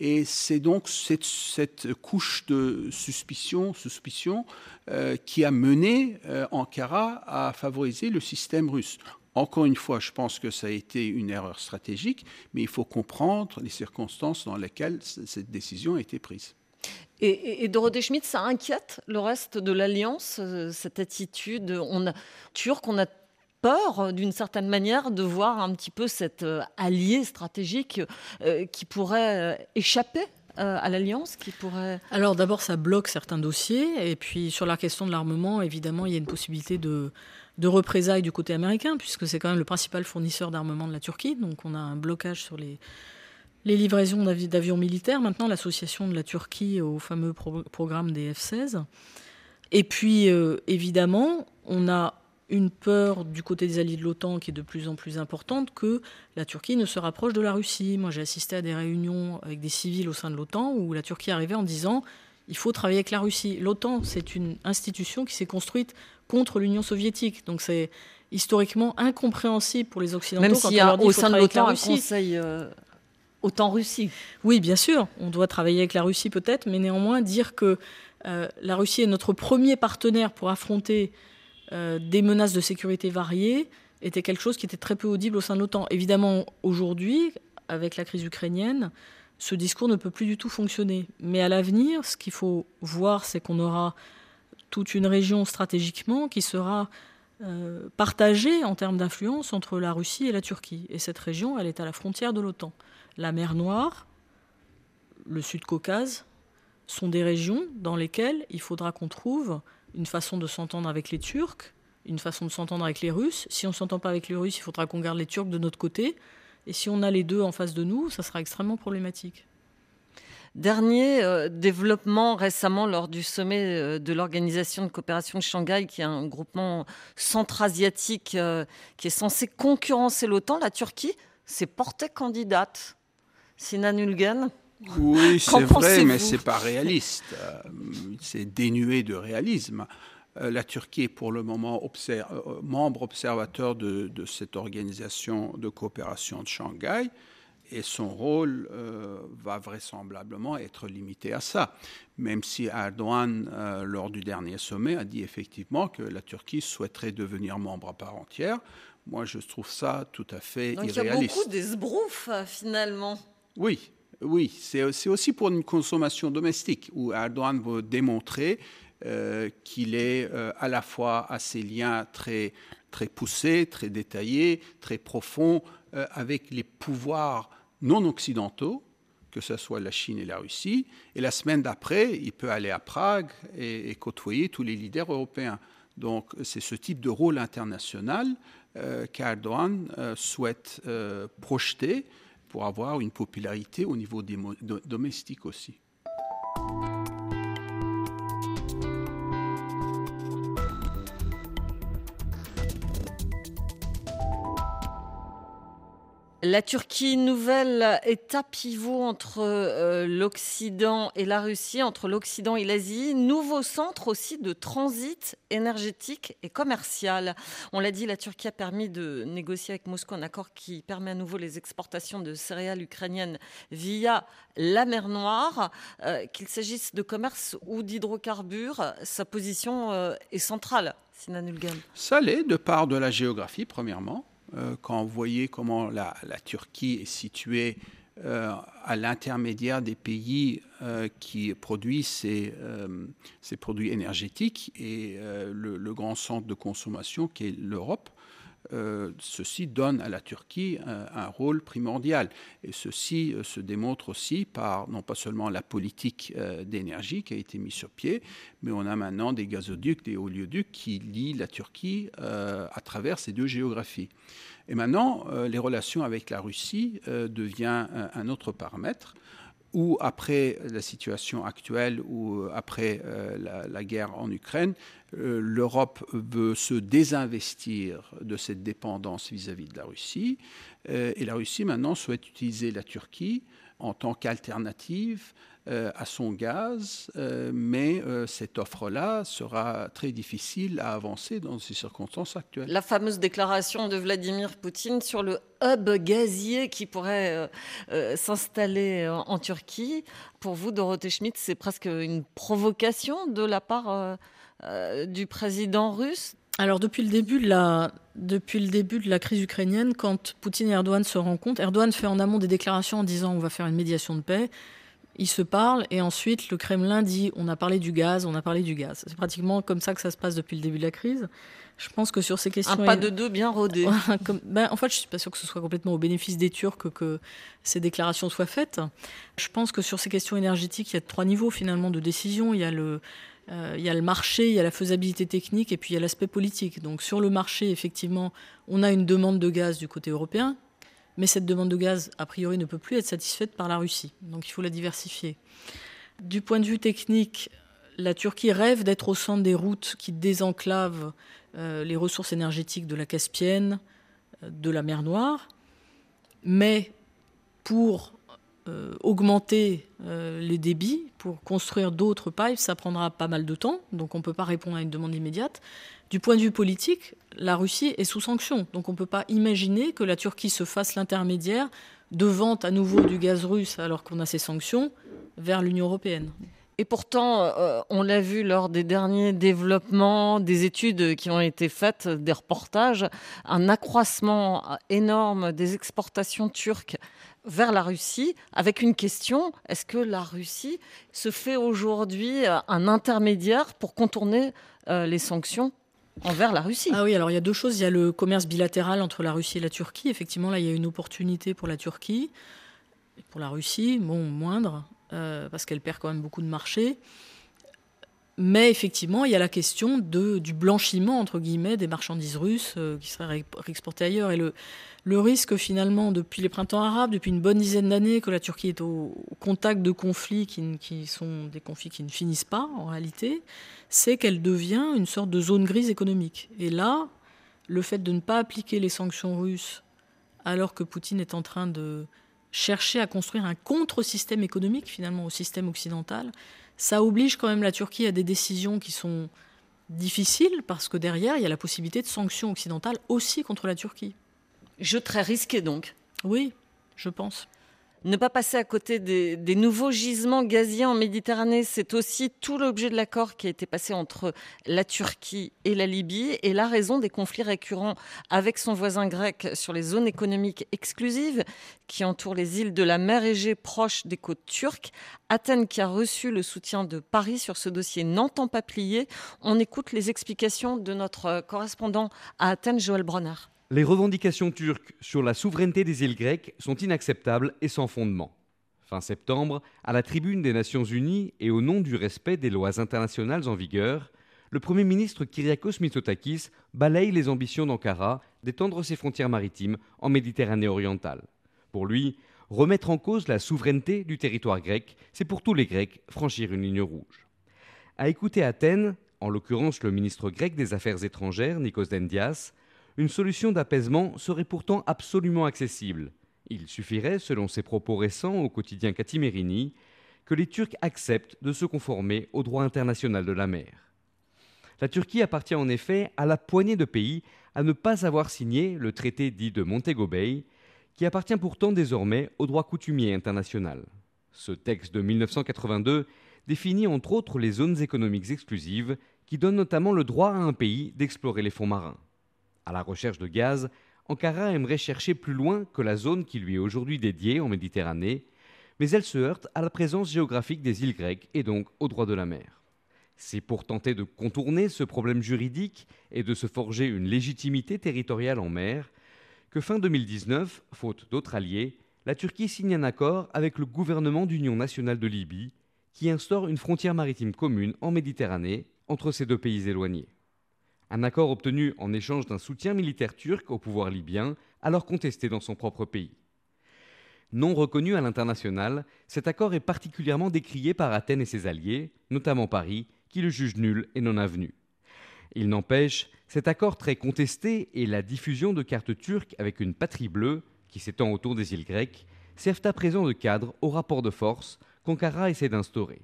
Et c'est donc cette, couche de suspicion, euh, qui a mené euh, Ankara à favoriser le système russe. Encore une fois, je pense que ça a été une erreur stratégique, mais il faut comprendre les circonstances dans lesquelles cette décision a été prise. Et, et, Dorothée Schmidt, ça inquiète le reste de l'Alliance, euh, cette attitude on a, turque On a peur, euh, d'une certaine manière, de voir un petit peu cet euh, allié stratégique qui pourrait échapper à l'alliance qui pourrait... Alors d'abord, ça bloque certains dossiers, et puis sur la question de l'armement, évidemment, il y a une possibilité de représailles du côté américain, puisque c'est quand même le principal fournisseur d'armement de la Turquie, donc on a un blocage sur les, les livraisons d'avions militaires. Maintenant, l'association de la Turquie au fameux programme des F-16. Et puis, évidemment, on a une peur du côté des alliés de l'OTAN qui est de plus en plus importante que la Turquie ne se rapproche de la Russie. Moi, j'ai assisté à des réunions avec des civils au sein de l'OTAN où la Turquie arrivait en disant il faut travailler avec la Russie. L'OTAN, c'est une institution qui s'est construite contre l'Union soviétique. Donc c'est historiquement incompréhensible pour les Occidentaux Même s'il y a au sein de l'OTAN un conseil euh, OTAN-Russie. Oui, bien sûr, on doit travailler avec la Russie peut-être, mais néanmoins dire que euh, la Russie est notre premier partenaire pour affronter euh, des menaces de sécurité variées était quelque chose qui était très peu audible au sein de l'OTAN. Évidemment, aujourd'hui, avec la crise ukrainienne, ce discours ne peut plus du tout fonctionner. Mais à l'avenir, ce qu'il faut voir, c'est qu'on aura toute une région stratégiquement qui sera euh, partagée en termes d'influence entre la Russie et la Turquie. Et cette région, elle est à la frontière de l'OTAN. La mer Noire, le Sud-Caucase, sont des régions dans lesquelles il faudra qu'on trouve une façon de s'entendre avec les Turcs, une façon de s'entendre avec les Russes. Si on ne s'entend pas avec les Russes, il faudra qu'on garde les Turcs de notre côté. Et si on a les deux en face de nous, ça sera extrêmement problématique. Dernier euh, développement récemment lors du sommet euh, de l'Organisation de coopération de Shanghai, qui est un groupement centra-asiatique euh, qui est censé concurrencer l'OTAN, la Turquie s'est portée candidate. Sinan Ulgen Oui, c'est vrai, mais c'est pas réaliste. c'est dénué de réalisme. La Turquie est pour le moment membre observateur de, de, cette organisation de coopération de Shanghai et son rôle euh, va vraisemblablement être limité à ça, même si Erdogan, euh, lors du dernier sommet, a dit effectivement que la Turquie souhaiterait devenir membre à part entière. Moi, je trouve ça tout à fait Donc irréaliste. Il y a beaucoup d'esbroufs, finalement. Oui, oui. C'est aussi pour une consommation domestique, où Erdogan veut démontrer euh, qu'il est à la fois à ses liens très, très poussés, très détaillés, très profonds, avec les pouvoirs non occidentaux, que ce soit la Chine et la Russie. Et la semaine d'après, il peut aller à Prague et, côtoyer tous les leaders européens. Donc c'est ce type de rôle international euh, qu'Erdogan euh, souhaite euh, projeter pour avoir une popularité au niveau domestique aussi. La Turquie, nouvelle étape pivot entre euh, l'Occident et la Russie, entre l'Occident et l'Asie, nouveau centre aussi de transit énergétique et commercial. On l'a dit, la Turquie a permis de négocier avec Moscou un accord qui permet à nouveau les exportations de céréales ukrainiennes via la mer Noire. Euh, qu'il s'agisse de commerce ou d'hydrocarbures, sa position euh, est centrale. Sinan. Ça l'est, de part de la géographie, premièrement. Euh, quand vous voyez comment la, Turquie est située euh, à l'intermédiaire des pays euh, qui produisent ces, produits énergétiques et le, grand centre de consommation qui est l'Europe. Ceci donne à la Turquie un, rôle primordial. Et ceci se démontre aussi par non pas seulement la politique d'énergie qui a été mise sur pied, mais on a maintenant des gazoducs, des oléoducs qui lient la Turquie à travers ces deux géographies. Et maintenant, euh, les relations avec la Russie euh, deviennent un, autre paramètre où après la situation actuelle ou après euh, la, guerre en Ukraine, l'Europe veut se désinvestir de cette dépendance vis-à-vis -vis de la Russie. et la Russie maintenant souhaite utiliser la Turquie en tant qu'alternative euh, à son gaz, euh, mais euh, cette offre-là sera très difficile à avancer dans ces circonstances actuelles. La fameuse déclaration de Vladimir Poutine sur le hub gazier qui pourrait s'installer en, Turquie, pour vous, Dorothée Schmidt, c'est presque une provocation de la part du président russe? Alors depuis le début de la depuis le début de la crise ukrainienne, quand Poutine et Erdogan se rencontrent, Erdogan fait en amont des déclarations en disant on va faire une médiation de paix. Ils se parlent et ensuite le Kremlin dit on a parlé du gaz, on a parlé du gaz. C'est pratiquement comme ça que ça se passe depuis le début de la crise. Je pense que sur ces questions. Un pas de deux bien rodé. ben, en fait, je suis pas sûr que ce soit complètement au bénéfice des Turcs que ces déclarations soient faites. Je pense que sur ces questions énergétiques, il y a trois niveaux finalement de décision. Il y a le, euh, il y a le marché, il y a la faisabilité technique et puis il y a l'aspect politique. Donc sur le marché, effectivement, on a une demande de gaz du côté européen mais cette demande de gaz, a priori, ne peut plus être satisfaite par la Russie. Donc il faut la diversifier. Du point de vue technique, la Turquie rêve d'être au centre des routes qui désenclavent euh, les ressources énergétiques de la Caspienne, euh, de la mer Noire. Mais pour euh, augmenter les débits, pour construire d'autres pipes, ça prendra pas mal de temps. Donc on ne peut pas répondre à une demande immédiate. Du point de vue politique, la Russie est sous sanction. Donc on ne peut pas imaginer que la Turquie se fasse l'intermédiaire de vente à nouveau du gaz russe alors qu'on a ces sanctions vers l'Union européenne. Et pourtant, euh, on l'a vu lors des derniers développements, des études qui ont été faites, des reportages, un accroissement énorme des exportations turques vers la Russie, avec une question, est-ce que la Russie se fait aujourd'hui un intermédiaire pour contourner euh, les sanctions envers la Russie. Ah oui, alors il y a deux choses. Il y a le commerce bilatéral entre la Russie et la Turquie. Effectivement, là, il y a une opportunité pour la Turquie. Pour la Russie, bon, moindre. parce qu'elle perd quand même beaucoup de marchés. Mais effectivement, il y a la question du blanchiment, entre guillemets, des marchandises russes euh, qui seraient réexportées ailleurs. Et le, risque, finalement, depuis les printemps arabes, depuis une bonne dizaine d'années, que la Turquie est au, contact de conflits qui, sont des conflits qui ne finissent pas, en réalité, c'est qu'elle devient une sorte de zone grise économique. Et là, le fait de ne pas appliquer les sanctions russes, alors que Poutine est en train de chercher à construire un contre-système économique, finalement, au système occidental, ça oblige quand même la Turquie à des décisions qui sont difficiles parce que derrière, il y a la possibilité de sanctions occidentales aussi contre la Turquie. Jeu très risqué donc. Oui, je pense. Ne pas passer à côté des, nouveaux gisements gaziers en Méditerranée, c'est aussi tout l'objet de l'accord qui a été passé entre la Turquie et la Libye et la raison des conflits récurrents avec son voisin grec sur les zones économiques exclusives qui entourent les îles de la mer Égée proches des côtes turques. Athènes qui a reçu le soutien de Paris sur ce dossier n'entend pas plier. On écoute les explications de notre correspondant à Athènes, Joël Bronner. Les revendications turques sur la souveraineté des îles grecques sont inacceptables et sans fondement. Fin septembre, à la tribune des Nations Unies et au nom du respect des lois internationales en vigueur, le Premier ministre Kyriakos Mitsotakis balaye les ambitions d'Ankara d'étendre ses frontières maritimes en Méditerranée orientale. Pour lui, remettre en cause la souveraineté du territoire grec, c'est pour tous les Grecs franchir une ligne rouge. À écouter Athènes, en l'occurrence le ministre grec des Affaires étrangères, Nikos Dendias, une solution d'apaisement serait pourtant absolument accessible. Il suffirait, selon ses propos récents au quotidien Katimerini, que les Turcs acceptent de se conformer au droit international de la mer. La Turquie appartient en effet à la poignée de pays à ne pas avoir signé le traité dit de Montego Bay, qui appartient pourtant désormais au droit coutumier international. Ce texte de 1982 définit entre autres les zones économiques exclusives qui donnent notamment le droit à un pays d'explorer les fonds marins. À la recherche de gaz, Ankara aimerait chercher plus loin que la zone qui lui est aujourd'hui dédiée en Méditerranée, mais elle se heurte à la présence géographique des îles grecques et donc au droit de la mer. C'est pour tenter de contourner ce problème juridique et de se forger une légitimité territoriale en mer que fin 2019, faute d'autres alliés, la Turquie signe un accord avec le gouvernement d'union nationale de Libye qui instaure une frontière maritime commune en Méditerranée entre ces deux pays éloignés un accord obtenu en échange d'un soutien militaire turc au pouvoir libyen, alors contesté dans son propre pays. Non reconnu à l'international, cet accord est particulièrement décrié par Athènes et ses alliés, notamment Paris, qui le jugent nul et non avenu. Il n'empêche, cet accord très contesté et la diffusion de cartes turques avec une patrie bleue, qui s'étend autour des îles grecques, servent à présent de cadre au rapport de force qu'Ankara essaie d'instaurer.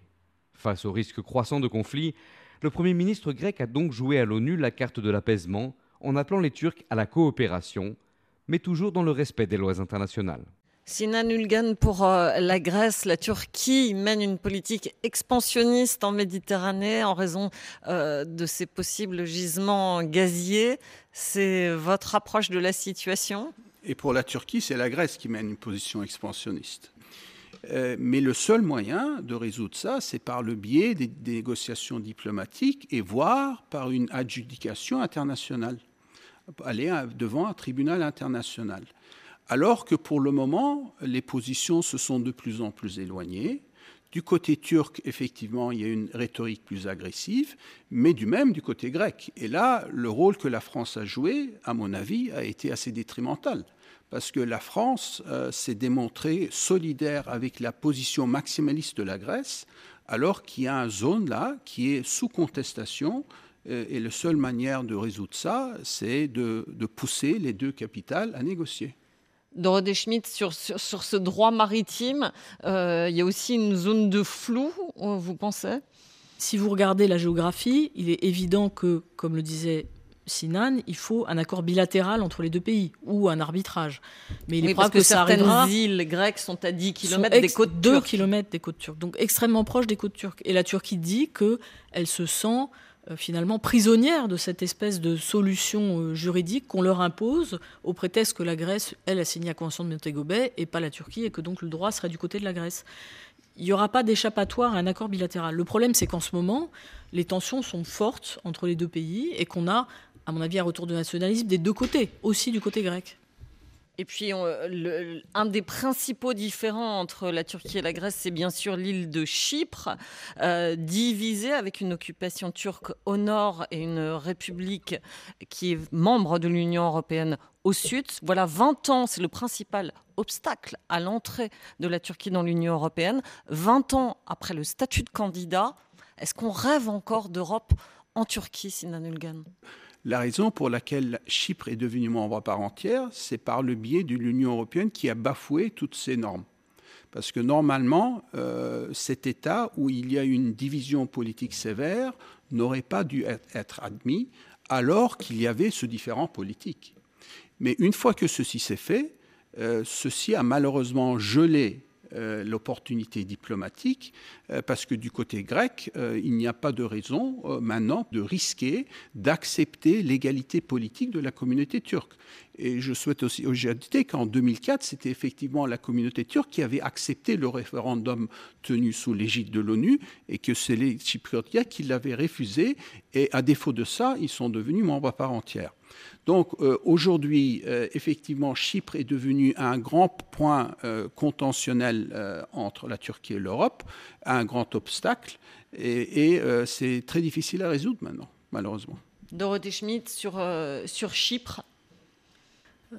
Face au risque croissant de conflit, le Premier ministre grec a donc joué à l'ONU la carte de l'apaisement en appelant les Turcs à la coopération, mais toujours dans le respect des lois internationales. Sinan Ulgan, pour euh, la Grèce, la Turquie mène une politique expansionniste en Méditerranée en raison euh, de ses possibles gisements gaziers. C'est votre approche de la situation? Et pour la Turquie, c'est la Grèce qui mène une position expansionniste. Euh, mais le seul moyen de résoudre ça, c'est par le biais des, négociations diplomatiques et voire par une adjudication internationale, aller devant un tribunal international. Alors que pour le moment, les positions se sont de plus en plus éloignées. Du côté turc, effectivement, il y a une rhétorique plus agressive, mais du même du côté grec. Et là, le rôle que la France a joué, à mon avis, a été assez détrimental parce que la France euh, s'est démontrée solidaire avec la position maximaliste de la Grèce, alors qu'il y a une zone là qui est sous contestation. Euh, et la seule manière de résoudre ça, c'est de, pousser les deux capitales à négocier. Dorothée Schmidt, sur, sur, ce droit maritime, euh, il y a aussi une zone de flou, vous pensez? Si vous regardez la géographie, il est évident que, comme le disait Sinan, il faut un accord bilatéral entre les deux pays ou un arbitrage. Mais il est probable que, certaines îles grecques sont à 10 km des côtes 2 km des côtes turques, donc extrêmement proches des côtes turques. Et la Turquie dit qu'elle se sent euh, finalement prisonnière de cette espèce de solution euh, juridique qu'on leur impose au prétexte que la Grèce, elle, a signé la Convention de Montego Bay et pas la Turquie et que donc le droit serait du côté de la Grèce. Il n'y aura pas d'échappatoire à un accord bilatéral. Le problème, c'est qu'en ce moment, les tensions sont fortes entre les deux pays et qu'on a à mon avis, un retour de nationalisme des deux côtés, aussi du côté grec. Et puis, un des principaux différends entre la Turquie et la Grèce, c'est bien sûr l'île de Chypre, euh, divisée avec une occupation turque au nord et une république qui est membre de l'Union européenne au sud. Voilà 20 ans, c'est le principal obstacle à l'entrée de la Turquie dans l'Union européenne. 20 ans après le statut de candidat, est-ce qu'on rêve encore d'Europe en Turquie, Sinan Ulgan? La raison pour laquelle Chypre est devenu membre à part entière, c'est par le biais de l'Union européenne qui a bafoué toutes ces normes. Parce que normalement, euh, cet État où il y a une division politique sévère n'aurait pas dû être admis alors qu'il y avait ce différent politique. Mais une fois que ceci s'est fait, euh, ceci a malheureusement gelé euh, l'opportunité diplomatique, euh, parce que du côté grec, euh, il n'y a pas de raison maintenant de risquer d'accepter l'égalité politique de la communauté turque. Et je souhaite aussi ajouter qu'en 2004, c'était effectivement la communauté turque qui avait accepté le référendum tenu sous l'égide de l'ONU et que c'est les Chypriotes qui l'avaient refusé. Et à défaut de ça, ils sont devenus membres à part entière. Donc euh, aujourd'hui, euh, effectivement, Chypre est devenu un grand point euh, contentionnel entre la Turquie et l'Europe, un grand obstacle, et, c'est très difficile à résoudre maintenant, malheureusement. Dorothée Schmidt, sur, sur Chypre,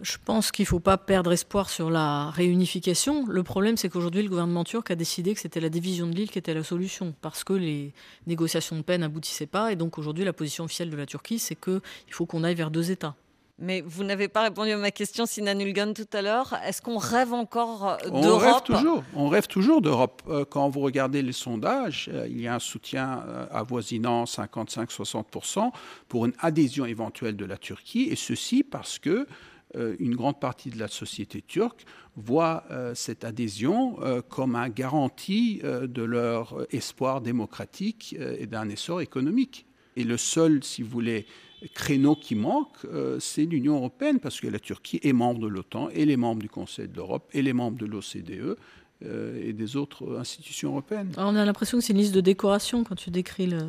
je pense qu'il ne faut pas perdre espoir sur la réunification. Le problème, c'est qu'aujourd'hui, le gouvernement turc a décidé que c'était la division de l'île qui était la solution, parce que les négociations de paix n'aboutissaient pas. Et donc aujourd'hui, la position officielle de la Turquie, c'est qu'il faut qu'on aille vers deux États. Mais vous n'avez pas répondu à ma question, Sinan Ulgan, tout à l'heure. Est-ce qu'on rêve encore d'Europe On rêve toujours. On rêve toujours d'Europe. Euh, quand vous regardez les sondages, euh, il y a un soutien euh, avoisinant 55-60% pour une adhésion éventuelle de la Turquie, et ceci parce que une grande partie de la société turque voit euh, cette adhésion euh, comme un garantie de leur espoir démocratique et d'un essor économique. Et le seul, si vous voulez, créneau qui manque, c'est l'Union européenne, parce que la Turquie est membre de l'OTAN, et les membres du Conseil de l'Europe, et les membres de l'OCDE, euh, et des autres institutions européennes. on a l'impression que c'est une liste de décoration quand tu décris le.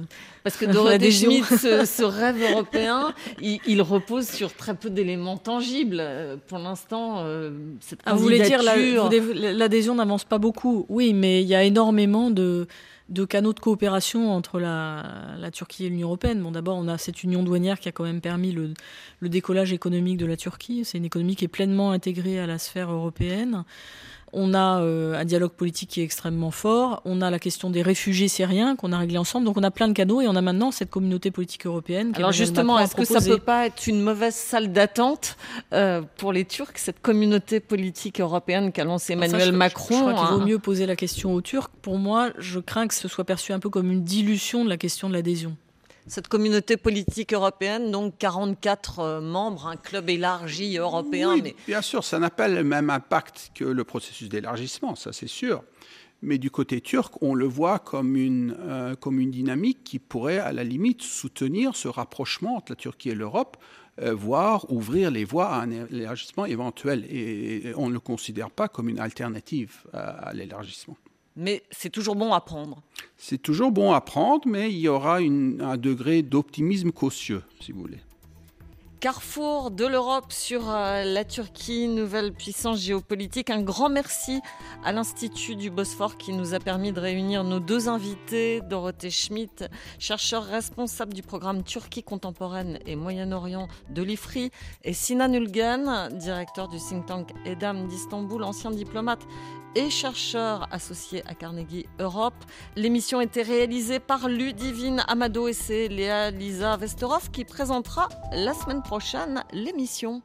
Parce que [laughs] Dorothée Schmidt, [laughs] ce, rêve européen, il, repose sur très peu d'éléments tangibles. Pour l'instant, euh, cette ah, Vous voulez dire l'adhésion n'avance pas beaucoup Oui, mais il y a énormément de de canaux de coopération entre la, la Turquie et l'Union européenne. Bon, d'abord, on a cette union douanière qui a quand même permis le, le décollage économique de la Turquie. C'est une économie qui est pleinement intégrée à la sphère européenne. On a euh, un dialogue politique qui est extrêmement fort. On a la question des réfugiés syriens qu'on a réglé ensemble. Donc on a plein de canaux et on a maintenant cette communauté politique européenne. Alors justement, est-ce que ça peut pas être une mauvaise salle d'attente euh, pour les Turcs, cette communauté politique européenne qu'a lancée Emmanuel Macron Je crois qu'il vaut hein mieux poser la question aux Turcs. Pour moi, je crains que ce soit perçu un peu comme une dilution de la question de l'adhésion cette communauté politique européenne, donc 44 euh, membres, un club élargi européen. Oui, bien sûr, ça n'a pas le même impact que le processus d'élargissement, ça c'est sûr. Mais du côté turc, on le voit comme une, euh, comme une dynamique qui pourrait, à la limite, soutenir ce rapprochement entre la Turquie et l'Europe, euh, voire ouvrir les voies à un élargissement éventuel. Et, on ne le considère pas comme une alternative à l'élargissement. Mais c'est toujours bon à prendre. C'est toujours bon à prendre, mais il y aura un degré d'optimisme cautieux, si vous voulez. Carrefour de l'Europe sur euh, la Turquie, nouvelle puissance géopolitique. Un grand merci à l'Institut du Bosphore qui nous a permis de réunir nos deux invités, Dorothée Schmidt, chercheur responsable du programme Turquie contemporaine et Moyen-Orient de l'IFRI, et Sinan Ulgen, directeur du think tank EDAM d'Istanbul, ancien diplomate et chercheur associé à Carnegie Europe. L'émission était réalisée par Ludivine Amado et c'est Léa Lisa Vesterov qui présentera la semaine prochaine l'émission.